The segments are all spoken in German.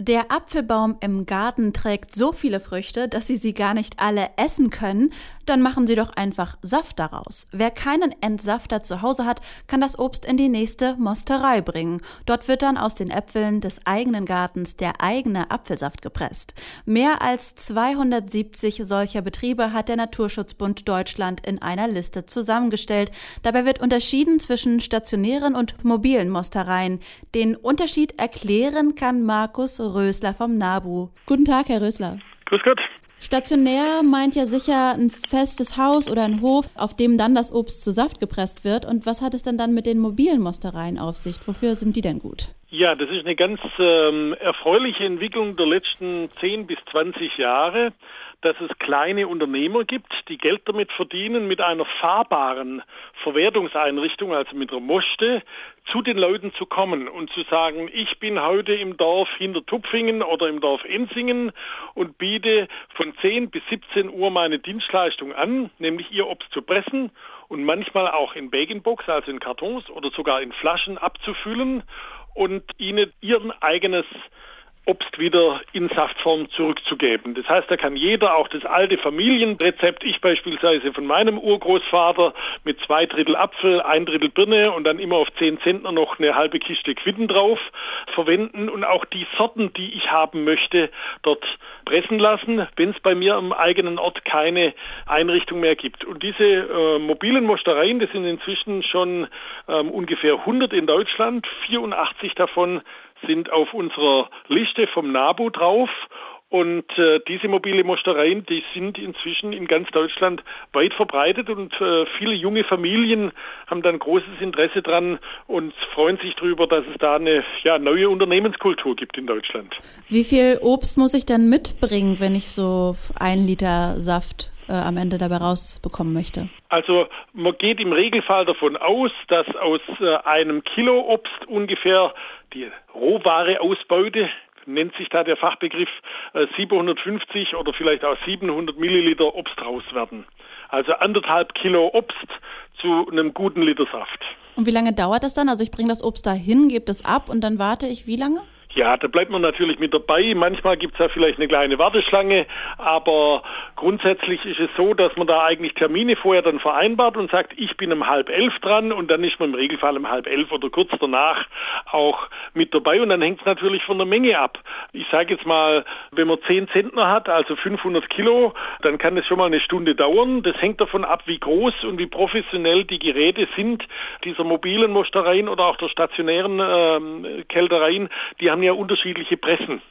Der Apfelbaum im Garten trägt so viele Früchte, dass Sie sie gar nicht alle essen können. Dann machen Sie doch einfach Saft daraus. Wer keinen Entsafter zu Hause hat, kann das Obst in die nächste Mosterei bringen. Dort wird dann aus den Äpfeln des eigenen Gartens der eigene Apfelsaft gepresst. Mehr als 270 solcher Betriebe hat der Naturschutzbund Deutschland in einer Liste zusammengestellt. Dabei wird unterschieden zwischen stationären und mobilen Mostereien. Den Unterschied erklären kann Markus Rösler vom NABU. Guten Tag, Herr Rösler. Grüß Gott. Stationär meint ja sicher ein festes Haus oder ein Hof, auf dem dann das Obst zu Saft gepresst wird. Und was hat es denn dann mit den mobilen Mostereien auf sich? Wofür sind die denn gut? Ja, das ist eine ganz ähm, erfreuliche Entwicklung der letzten 10 bis 20 Jahre dass es kleine Unternehmer gibt, die Geld damit verdienen, mit einer fahrbaren Verwertungseinrichtung, also mit einer Moste, zu den Leuten zu kommen und zu sagen, ich bin heute im Dorf hinter Tupfingen oder im Dorf Ensingen und biete von 10 bis 17 Uhr meine Dienstleistung an, nämlich ihr Obst zu pressen und manchmal auch in Bag-in-Box, also in Kartons oder sogar in Flaschen abzufüllen und ihnen ihr eigenes Obst wieder in Saftform zurückzugeben. Das heißt, da kann jeder auch das alte Familienrezept, ich beispielsweise von meinem Urgroßvater mit zwei Drittel Apfel, ein Drittel Birne und dann immer auf zehn Zentner noch eine halbe Kiste Quitten drauf verwenden und auch die Sorten, die ich haben möchte, dort pressen lassen, wenn es bei mir am eigenen Ort keine Einrichtung mehr gibt. Und diese äh, mobilen Mostereien, das sind inzwischen schon ähm, ungefähr 100 in Deutschland, 84 davon sind auf unserer Liste vom NABU drauf und äh, diese mobile Mostereien, die sind inzwischen in ganz Deutschland weit verbreitet und äh, viele junge Familien haben dann großes Interesse dran und freuen sich darüber, dass es da eine ja, neue Unternehmenskultur gibt in Deutschland. Wie viel Obst muss ich denn mitbringen, wenn ich so ein Liter Saft äh, am Ende dabei rausbekommen möchte? Also man geht im Regelfall davon aus, dass aus äh, einem Kilo Obst ungefähr die Rohware-Ausbeute nennt sich da der Fachbegriff 750 äh, oder vielleicht auch 700 Milliliter Obst raus werden. Also anderthalb Kilo Obst zu einem guten Liter Saft. Und wie lange dauert das dann? Also ich bringe das Obst dahin, gebe es ab und dann warte ich wie lange? Ja, da bleibt man natürlich mit dabei. Manchmal gibt es ja vielleicht eine kleine Warteschlange, aber grundsätzlich ist es so, dass man da eigentlich Termine vorher dann vereinbart und sagt, ich bin um halb elf dran und dann ist man im Regelfall um halb elf oder kurz danach auch mit dabei und dann hängt es natürlich von der Menge ab. Ich sage jetzt mal, wenn man 10 Zentner hat, also 500 Kilo, dann kann es schon mal eine Stunde dauern. Das hängt davon ab, wie groß und wie professionell die Geräte sind dieser mobilen Mostereien oder auch der stationären äh, Kältereien. Die haben haben ja unterschiedliche Pressen.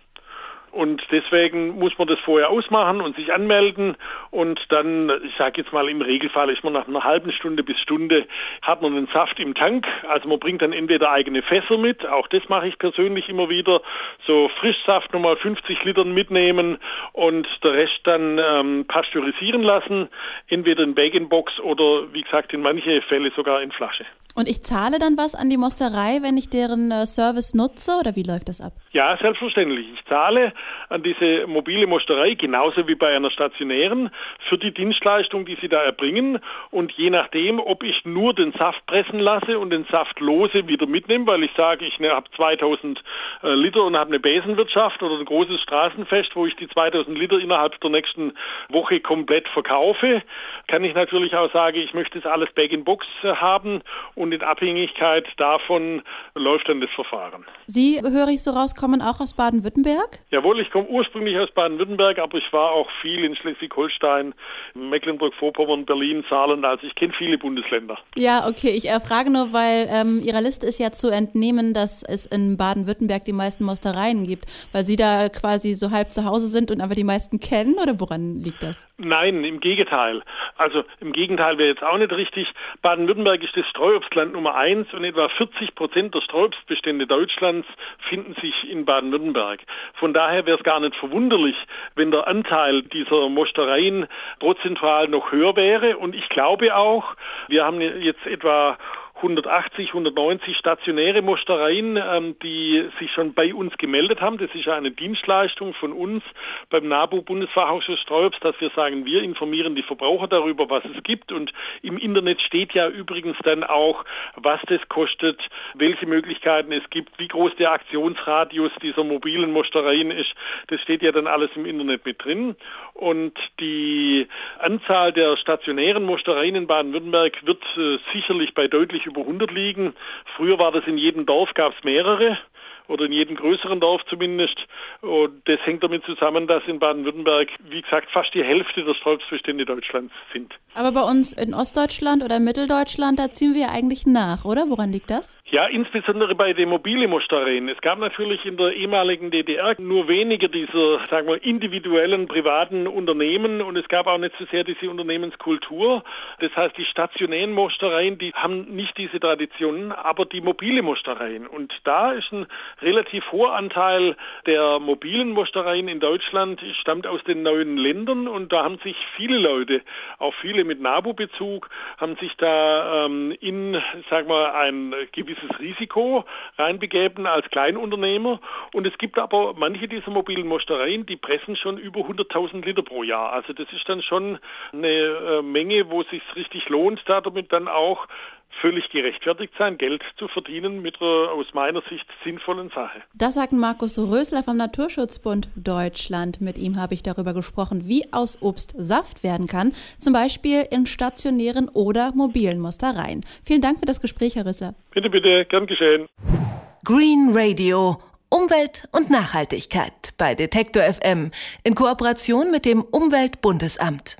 Und deswegen muss man das vorher ausmachen und sich anmelden und dann, ich sage jetzt mal im Regelfall, ist man nach einer halben Stunde bis Stunde, hat man den Saft im Tank. Also man bringt dann entweder eigene Fässer mit, auch das mache ich persönlich immer wieder, so Frischsaft nochmal 50 Litern mitnehmen und der Rest dann ähm, pasteurisieren lassen, entweder in Bag-in-Box oder wie gesagt in manche Fälle sogar in Flasche. Und ich zahle dann was an die Mosterei, wenn ich deren äh, Service nutze oder wie läuft das ab? Ja, selbstverständlich. Ich zahle an diese mobile Mosterei genauso wie bei einer stationären für die Dienstleistung, die sie da erbringen. Und je nachdem, ob ich nur den Saft pressen lasse und den Saft lose wieder mitnehme, weil ich sage, ich ne, habe 2000 äh, Liter und habe eine Besenwirtschaft oder ein großes Straßenfest, wo ich die 2000 Liter innerhalb der nächsten Woche komplett verkaufe, kann ich natürlich auch sagen, ich möchte das alles Bag-in-Box äh, haben und in Abhängigkeit davon läuft dann das Verfahren. Sie, höre ich so raus, kommen auch aus Baden-Württemberg? Jawohl, ich komme ursprünglich aus Baden-Württemberg, aber ich war auch viel in Schleswig-Holstein, Mecklenburg-Vorpommern, Berlin, Saarland, also ich kenne viele Bundesländer. Ja, okay, ich äh, frage nur, weil ähm, Ihrer Liste ist ja zu entnehmen, dass es in Baden-Württemberg die meisten Mostereien gibt, weil Sie da quasi so halb zu Hause sind und aber die meisten kennen oder woran liegt das? Nein, im Gegenteil. Also im Gegenteil wäre jetzt auch nicht richtig. Baden-Württemberg ist das Streuobst Land Nummer eins und etwa 40 Prozent der Sträubstbestände Deutschlands finden sich in Baden-Württemberg. Von daher wäre es gar nicht verwunderlich, wenn der Anteil dieser Mostereien prozentual noch höher wäre. Und ich glaube auch, wir haben jetzt etwa 180, 190 stationäre Mostereien, ähm, die sich schon bei uns gemeldet haben. Das ist eine Dienstleistung von uns beim NABU Bundesfachausschuss Sträubs, dass wir sagen, wir informieren die Verbraucher darüber, was es gibt. Und im Internet steht ja übrigens dann auch, was das kostet, welche Möglichkeiten es gibt, wie groß der Aktionsradius dieser mobilen Mostereien ist. Das steht ja dann alles im Internet mit drin. Und die Anzahl der stationären Mostereien in Baden-Württemberg wird äh, sicherlich bei deutlich über 100 liegen. Früher war das in jedem Dorf, gab es mehrere oder in jedem größeren Dorf zumindest. Und das hängt damit zusammen, dass in Baden-Württemberg, wie gesagt, fast die Hälfte der Stolzbestände Deutschlands sind. Aber bei uns in Ostdeutschland oder Mitteldeutschland, da ziehen wir eigentlich nach, oder? Woran liegt das? Ja, insbesondere bei den mobilen Mostereien. Es gab natürlich in der ehemaligen DDR nur wenige dieser, sagen wir, individuellen privaten Unternehmen und es gab auch nicht so sehr diese Unternehmenskultur. Das heißt, die stationären Mostereien, die haben nicht diese Traditionen, aber die mobile Mostereien. Und da ist ein relativ hoher Anteil der mobilen Mostereien in Deutschland stammt aus den neuen Ländern und da haben sich viele Leute, auch viele mit NABU-Bezug, haben sich da ähm, in, sag mal, ein gewisses Risiko reinbegeben als Kleinunternehmer und es gibt aber manche dieser mobilen Mostereien, die pressen schon über 100.000 Liter pro Jahr. Also das ist dann schon eine äh, Menge, wo es sich richtig lohnt, da damit dann auch völlig gerechtfertigt sein, Geld zu verdienen mit einer aus meiner Sicht sinnvollen Sache. Das sagt Markus Rösler vom Naturschutzbund Deutschland. Mit ihm habe ich darüber gesprochen, wie aus Obst Saft werden kann, zum Beispiel in stationären oder mobilen Mustereien. Vielen Dank für das Gespräch, Herr Rösler. Bitte, bitte, gern geschehen. Green Radio. Umwelt und Nachhaltigkeit bei Detektor FM in Kooperation mit dem Umweltbundesamt.